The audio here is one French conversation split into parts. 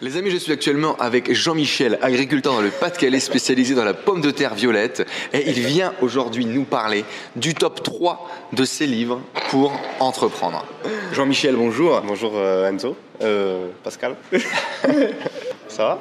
Les amis, je suis actuellement avec Jean-Michel, agriculteur dans le Pas-de-Calais spécialisé dans la pomme de terre violette. Et il vient aujourd'hui nous parler du top 3 de ses livres pour entreprendre. Jean-Michel, bonjour. Bonjour euh, Enzo, euh, Pascal. ça va?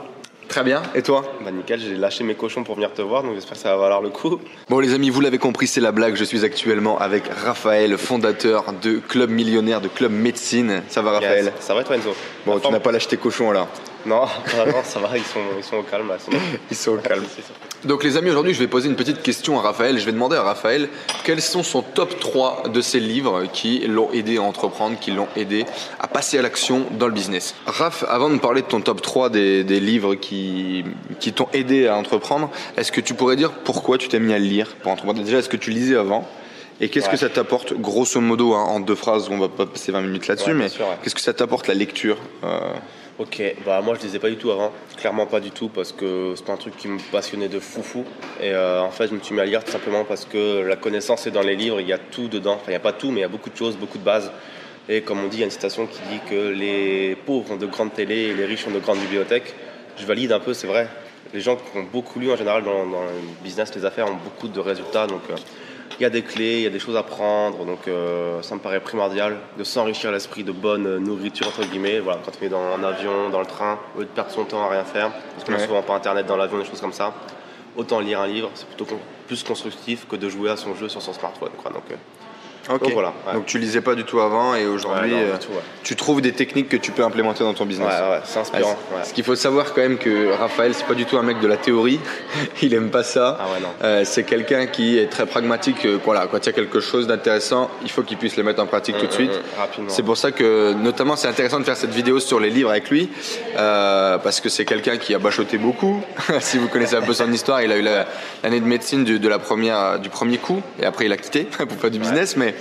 Très bien. Et toi Bah nickel, j'ai lâché mes cochons pour venir te voir, donc j'espère que ça va valoir le coup. Bon les amis, vous l'avez compris, c'est la blague. Je suis actuellement avec Raphaël, fondateur de Club Millionnaire, de Club Médecine. Ça va Raphaël Yes. Ça va toi Enzo? Bon, La tu n'as pas lâché tes cochons là. Non, non, ça va, ils sont, ils sont au calme là. Ils sont au calme. Donc les amis, aujourd'hui je vais poser une petite question à Raphaël. Je vais demander à Raphaël quels sont son top 3 de ses livres qui l'ont aidé à entreprendre, qui l'ont aidé à passer à l'action dans le business? Raph, avant de parler de ton top 3 des, des livres qui, qui t'ont aidé à entreprendre, est-ce que tu pourrais dire pourquoi tu t'es mis à le lire pour entreprendre? Déjà, est-ce que tu lisais avant? Et qu'est-ce Ouais. que ça t'apporte, grosso modo, hein, en deux phrases, on va pas passer 20 minutes là-dessus, Ouais, mais ouais. qu'est-ce que ça t'apporte la lecture euh, Ok, bah moi je lisais pas du tout avant, clairement pas du tout parce que c'est pas un truc qui me passionnait de fou fou. Et euh, en fait je me suis mis à lire tout simplement parce que la connaissance est dans les livres, il y a tout dedans, enfin il n'y a pas tout mais il y a beaucoup de choses, beaucoup de bases. Et comme on dit, il y a une citation qui dit que les pauvres ont de grandes télés et les riches ont de grandes bibliothèques. Je valide un peu, c'est vrai. Les gens qui ont beaucoup lu en général dans, dans le business, les affaires, ont beaucoup de résultats. Donc euh, il y a des clés, il y a des choses à prendre, donc euh, ça me paraît primordial de s'enrichir l'esprit de bonne nourriture entre guillemets. Voilà, quand on est dans un avion, dans le train, au lieu de perdre son temps à rien faire, parce qu'on n'a Ouais. souvent pas internet dans l'avion, des choses comme ça. Autant lire un livre, c'est plutôt con- plus constructif que de jouer à son jeu sur son smartphone. Quoi. Donc, euh, Ok. Donc voilà, ouais. Donc tu lisais pas du tout avant et aujourd'hui ouais, euh, ouais. tu trouves des techniques que tu peux implémenter dans ton business. c'est inspirant. Ce qu'il faut savoir quand même que Raphaël c'est pas du tout un mec de la théorie, il aime pas ça. Ah. Euh, c'est quelqu'un qui est très pragmatique. euh, voilà, quand il y a quelque chose d'intéressant, il faut qu'il puisse le mettre en pratique tout de suite. Hum, hum, rapidement. C'est pour ça que, notamment, c'est intéressant de faire cette vidéo sur les livres avec lui, euh, parce que c'est quelqu'un qui a bachoté beaucoup. si vous connaissez un peu son histoire, il a eu la- l'année de médecine du, de la première, du premier coup, et après il a quitté pour faire du business. Mais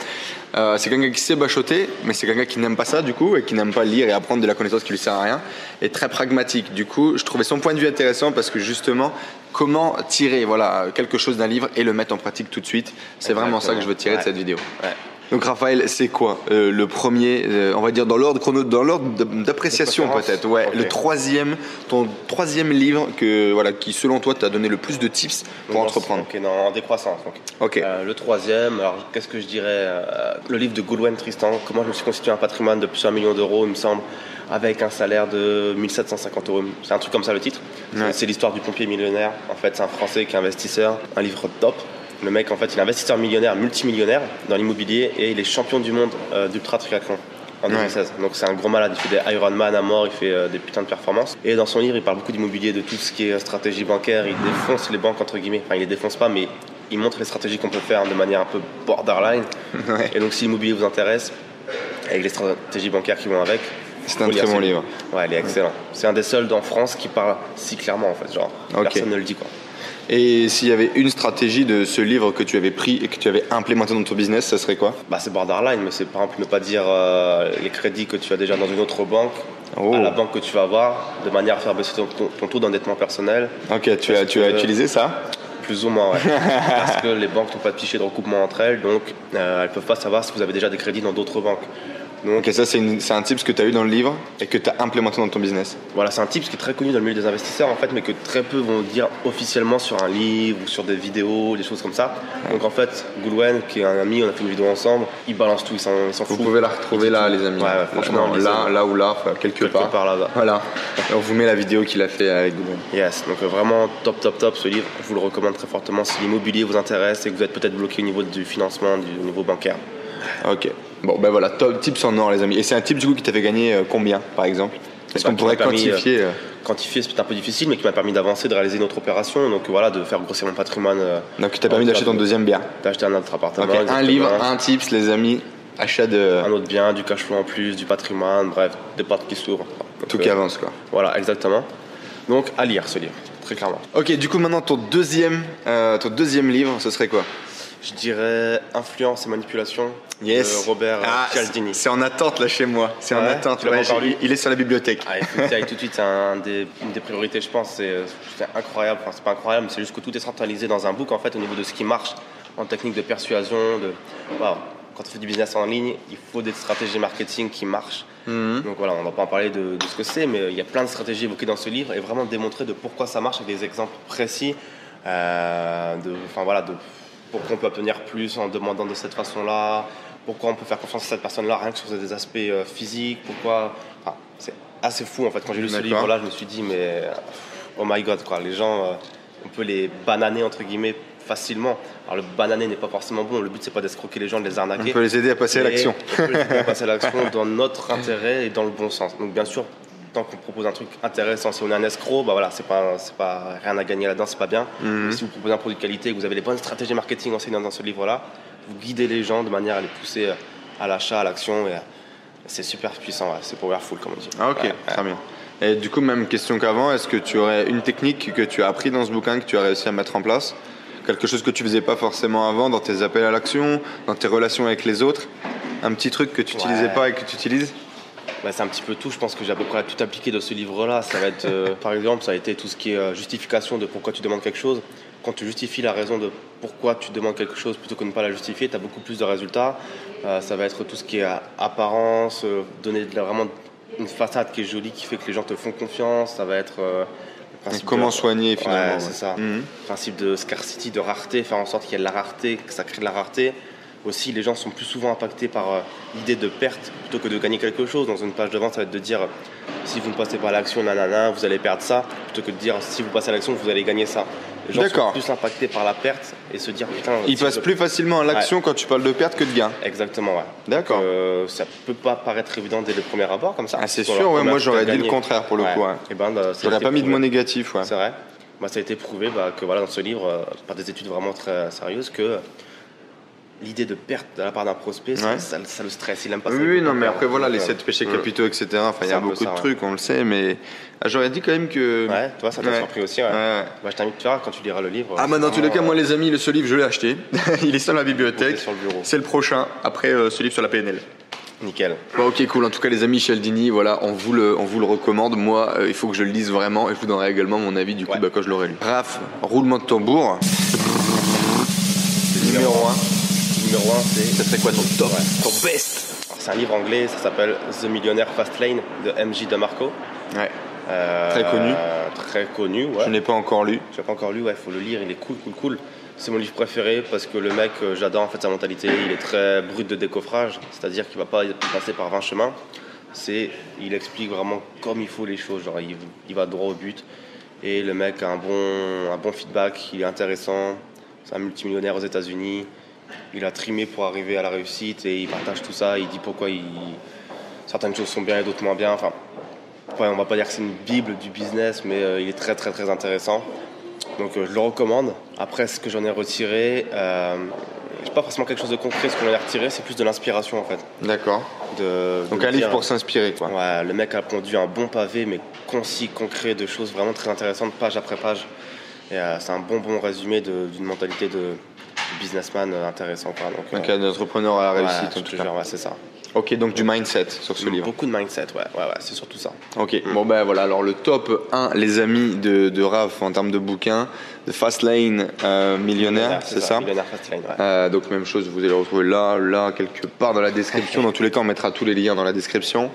euh, c'est quelqu'un qui sait bachoter, mais c'est quelqu'un qui n'aime pas ça du coup, et qui n'aime pas lire et apprendre de la connaissance qui lui sert à rien, et très pragmatique. Du coup, je trouvais son point de vue intéressant parce que justement, comment tirer voilà quelque chose d'un livre et le mettre en pratique tout de suite, c'est vraiment ça que je veux tirer de cette vidéo. Ouais. Donc Raphaël, c'est quoi euh, le premier, euh, on va dire dans l'ordre chrono, dans l'ordre d'appréciation peut-être, ouais, le troisième, ton troisième livre que voilà qui selon toi t'a donné le plus de tips pour Donc, entreprendre? Ok, non, en décroissance. donc. Ok. Euh, le troisième, alors qu'est-ce que je dirais Le livre de Goulwen Tristan, comment je me suis constitué un patrimoine de plusieurs millions d'euros, il me semble, avec un salaire de 1750 euros. C'est un truc comme ça le titre. Ouais. C'est l'histoire du pompier millionnaire. En fait, c'est un Français qui est investisseur, un livre top. Le mec, en fait, il est investisseur millionnaire, multimillionnaire dans l'immobilier et il est champion du monde euh, d'ultra triathlon. En Ouais. 2016. Donc c'est un gros malade, il fait des Ironman à mort, il fait euh, des putains de performances. Et dans son livre, il parle beaucoup d'immobilier, de tout ce qui est euh, stratégie bancaire, il défonce les banques entre guillemets. Enfin, il les défonce pas, mais il montre les stratégies qu'on peut faire de manière un peu borderline. Ouais. Et donc si l'immobilier vous intéresse, avec les stratégies bancaires qui vont avec, C'est un très bon livre. Ouais, il est excellent. C'est un des seuls en France qui parle si clairement en fait, genre personne ne le dit quoi. Et s'il y avait une stratégie de ce livre que tu avais pris et que tu avais implémenté dans ton business, ça serait quoi? Bah c'est borderline, mais c'est par exemple ne pas dire euh, les crédits que tu as déjà dans une autre banque Oh. à la banque que tu vas avoir, de manière à faire baisser ton, ton- ton taux d'endettement personnel, Ok, tu as, tu as utilisé ça? Plus ou moins, ouais. Parce que les banques n'ont pas de fichier de recoupement entre elles, donc euh, elles peuvent pas savoir si vous avez déjà des crédits dans d'autres banques. Donc Ok, ça c'est une- c'est un tips que tu as eu dans le livre et que tu as implémenté dans ton business. voilà, c'est un type qui est très connu dans le milieu des investisseurs en fait, mais que très peu vont dire officiellement sur un livre ou sur des vidéos, des choses comme ça. Donc en fait, Goulwen, qui est un ami, on a fait une vidéo ensemble, il balance tout, il s'en il s'en Vous fout. pouvez la retrouver là, les amis. Ouais, ouais, franchement, là, là ou là, quelque, Quelque part. part là-bas. Voilà. Et on vous met la vidéo qu'il a fait avec Google. Yes, donc euh, vraiment top, top, top ce livre. Je vous le recommande très fortement si l'immobilier vous intéresse et que vous êtes peut-être bloqué au niveau du financement, du niveau bancaire. Ok. Bon, ben voilà, top tips en or, les amis. Et c'est un tip du coup qui t'avait gagné euh, combien, par exemple Est-ce Bah, qu'on pourrait quantifier euh, Quantifier, c'est un peu difficile, mais qui m'a permis d'avancer, de réaliser une autre opération. Donc voilà, de faire grossir mon patrimoine. euh, Donc, qui t'a permis d'acheter ton deuxième bien. D'acheter un autre appartement. Ok, un exactement. livre, un tips, les amis. Achat de. Un autre bien, du cash flow en plus, du patrimoine, bref, des portes qui s'ouvrent. Donc, Tout euh, qui avance, quoi. Voilà, exactement. Donc à lire ce livre, très clairement. Ok, du coup, maintenant, ton deuxième, euh, ton deuxième livre, ce serait quoi? Je dirais Influence et manipulation Yes. de Robert euh, Ah, Cialdini. c'est en attente là chez moi. C'est en attente. Ouais, lu il est sur la bibliothèque. Ah, tout de suite, c'est un des, une des priorités, je pense. C'est incroyable. Enfin, c'est pas incroyable, mais c'est juste que tout est centralisé dans un book en fait au niveau de ce qui marche en technique de persuasion. De. Quand on fait du business en ligne, il faut des stratégies marketing qui marchent. Mhm. Donc voilà, on va pas en parler de, de ce que c'est, mais il y a plein de stratégies évoquées dans ce livre et vraiment démontrer de pourquoi ça marche avec des exemples précis. euh, de, enfin voilà, de pourquoi on peut obtenir plus en demandant de cette façon-là, pourquoi on peut faire confiance à cette personne-là rien que sur des aspects euh, physiques, pourquoi? Enfin, c'est assez fou en fait. Quand j'ai lu ce livre-là, je me suis dit, mais oh my god, quoi, les gens, euh, on peut les bananer entre guillemets facilement. Alors le bananer n'est pas forcément bon, le but c'est pas d'escroquer les gens, de les arnaquer. On peut les aider à passer à l'action. on peut les aider à passer à l'action dans notre intérêt et dans le bon sens. Donc bien sûr, tant qu'on propose un truc intéressant, si on est un escroc, bah voilà, c'est pas, c'est pas rien à gagner là-dedans, c'est pas bien. Mhm. Si vous proposez un produit de qualité, que vous avez les bonnes stratégies marketing enseignées dans ce livre-là, vous guidez les gens de manière à les pousser à l'achat, à l'action. Et à- c'est super puissant, ouais, c'est powerful comme on dit. Ah, ok, Ouais, ouais. très bien. Et du coup, même question qu'avant, est-ce que tu aurais une technique que tu as appris dans ce bouquin que tu as réussi à mettre en place? Quelque chose que tu faisais pas forcément avant dans tes appels à l'action, dans tes relations avec les autres? Un petit truc que tu n'utilisais pas et que tu utilises? Bah, c'est un petit peu tout. Je pense que j'ai à peu près tout appliqué de ce livre-là. Ça va être, euh, par exemple, ça a été tout ce qui est euh, justification de pourquoi tu demandes quelque chose. Quand tu justifies la raison de pourquoi tu demandes quelque chose plutôt que de ne pas la justifier, tu as beaucoup plus de résultats. Euh, ça va être tout ce qui est apparence, donner de la- vraiment une façade qui est jolie, qui fait que les gens te font confiance. Ça va être Comment de- soigner finalement Ouais, c'est ça. Mhm. Principe de scarcity, de rareté, faire en sorte qu'il y ait de la rareté, que ça crée de la rareté. Aussi, les gens sont plus souvent impactés par euh, l'idée de perte plutôt que de gagner quelque chose. Dans une page de vente, ça va être de dire euh, si vous ne passez pas à l'action, nanana, vous allez perdre ça, plutôt que de dire si vous passez à l'action, vous allez gagner ça. Les gens sont plus impactés par la perte et se dire putain. Il si passe je- plus facilement à l'action quand tu parles de perte que de gain. Exactement, ouais. D'accord. Euh, ça peut pas paraître évident dès le premier abord comme ça. Ah, c'est sûr, ouais, moi, j'aurais dit le contraire, pour le coup, ouais. Et ben, bah, ça pas mis de mot négatif, ouais. C'est vrai. Bah, ça a été prouvé bah, que voilà, dans ce livre, euh, par des études vraiment très sérieuses, que l'idée de perte de la part d'un prospect, ça, Ouais. ça- ça le stresse. Il aime pas ça. oui, non, mais après, voilà, les Donc, 7 péchés euh, capitaux, etc. Enfin, il y C'est a beaucoup ça, de ouais. trucs, on le sait, mais ah, j'aurais dit quand même que. Ouais, toi, ça t'a Ouais. surpris aussi. Ouais. Ouais. Bah, je t'invite, tu verras, quand tu liras le livre. Ah, bah, dans tous les cas, moi, les amis, le- ce livre, je l'ai acheté. il est sur la bibliothèque. sur le bureau. C'est le prochain, après euh, ce livre sur la PNL. Nickel. Bon, ok, cool. En tout cas, les amis, Cialdini, voilà, on vous le, on vous le recommande. Moi, euh, il faut que je le lise vraiment et je vous donnerai également mon avis du coup Ouais. bah, quand je l'aurai lu. Raph, roulement de tambour. Numéro 1. Numéro 1, c'est. Ça serait quoi ton top Ouais. Ton best? C'est un livre anglais, ça s'appelle The Millionaire Fast Lane de MJ DeMarco. Ouais. Euh, Très connu. Très connu, ouais. Je n'ai pas encore lu. Je l'ai pas encore lu, ouais, faut le lire, il est cool, cool, cool. C'est mon livre préféré parce que le mec, euh, j'adore en fait sa mentalité, il est très brut de décoffrage, c'est-à-dire qu'il va pas passer par 20 chemins. C'est, il explique vraiment comme il faut les choses, genre il, il va droit au but. Et le mec a un bon, un bon feedback, il est intéressant, c'est un multimillionnaire aux États-Unis, il a trimé pour arriver à la réussite et il partage tout ça, il dit pourquoi il, certaines choses sont bien et d'autres moins bien. Enfin, ouais, on va pas dire que c'est une bible du business, mais euh, il est très très très intéressant. Donc euh, je le recommande. Après, ce que j'en ai retiré, euh, c'est pas forcément quelque chose de concret. Ce qu'on en a retiré, c'est plus de l'inspiration en fait. D'accord. Donc un livre pour s'inspirer, quoi. Ouais, le mec a pondu un bon pavé, mais concis, concret, de choses vraiment très intéressantes, page après page. Et euh, c'est un bon bon résumé d'une mentalité de businessman intéressant. Quoi. Donc, Donc euh, un entrepreneur à la réussite, en tout cas. ouais, c'est ça. Ok, donc du mindset sur ce livre. Beaucoup de mindset, ouais, ouais, ouais, c'est surtout ça. Ok, bon ben voilà, alors le top 1, les amis de, de Raph en termes de bouquins, de Fastlane euh, Millionnaire, c'est ça, Millionnaire Fast Lane, ouais. Euh, donc même chose, vous allez le retrouver là, là, quelque part dans la description. Dans tous les cas, on mettra tous les liens dans la description.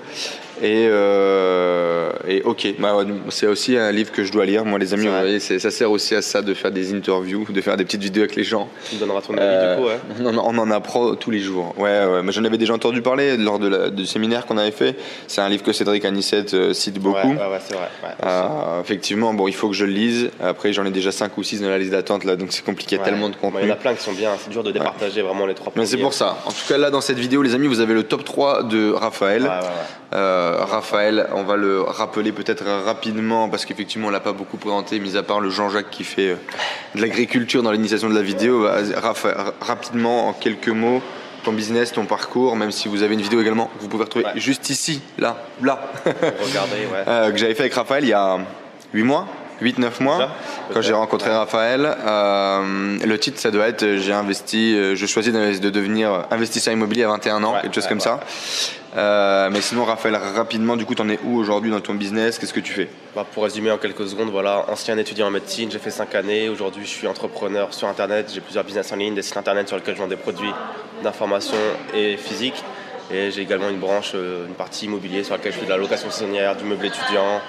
Et, euh, et ok, bah, c'est aussi un livre que je dois lire. Moi, les amis, vous voyez, ça sert aussi à ça de faire des interviews, de faire des petites vidéos avec les gens. Tu me donneras ton avis Euh, du coup, ouais. on, en, on en apprend tous les jours. Ouais, ouais. Mais j'en avais déjà entendu parler lors de la- du séminaire qu'on avait fait. C'est un livre que Cédric Anissette euh, cite beaucoup. Ouais, ouais, ouais, c'est vrai. Euh, effectivement, bon, il faut que je le lise. Après, j'en ai déjà 5 ou 6 dans la liste d'attente là, donc c'est compliqué. Ouais. tellement de contenu. Il y en a plein qui sont bien, c'est dur de départager vraiment les trois Mais c'est pour ça. En tout cas, là, dans cette vidéo, les amis, vous avez le top 3 de Raphaël. Euh, Raphaël, on va le rappeler peut-être rapidement parce qu'effectivement, on l'a pas beaucoup présenté, mis à part le Jean-Jacques qui fait euh, de l'agriculture dans l'initiation de la vidéo. Raphaël, ra- rapidement, en quelques mots, ton business, ton parcours, même si vous avez une vidéo également, que vous pouvez retrouver Ouais. juste ici, là, là, Regardez, ouais. euh, que j'avais fait avec Raphaël il y a 8 mois. 8-9 mois, quand j'ai rencontré Raphaël. Euh, le titre, ça doit être J'ai investi, euh, je choisis de devenir investisseur immobilier à 21 ans, Ouais, quelque chose ouais, comme ça. Euh, mais sinon, Raphaël, rapidement, du coup, t'en es où aujourd'hui dans ton business? Qu'est-ce que tu fais? Bah, pour résumer en quelques secondes, voilà, ancien étudiant en médecine, j'ai fait 5 années. Aujourd'hui, je suis entrepreneur sur Internet. J'ai plusieurs business en ligne, des sites Internet sur lesquels je vends des produits d'information et physique. Et j'ai également une branche, euh, une partie immobilier sur laquelle je fais de la location saisonnière, du meuble étudiant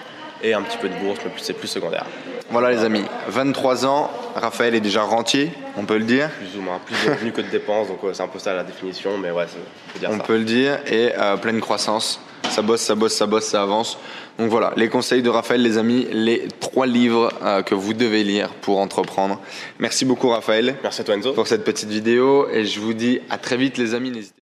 et un petit peu de bourse, mais plus- c'est plus secondaire. Voilà, les amis, 23 ans, Raphaël est déjà rentier, on peut le dire. Plus ou moins, plus de revenus que de dépenses, donc c'est un peu ça la définition, mais ouais, on peut dire on ça. peut le dire, et euh, pleine croissance. Ça bosse, ça bosse, ça bosse, ça avance. Donc voilà, les conseils de Raphaël, les amis, les trois livres euh, que vous devez lire pour entreprendre. Merci beaucoup, Raphaël, Merci à toi Enzo. pour cette petite vidéo, et je vous dis à très vite, les amis. N'hésitez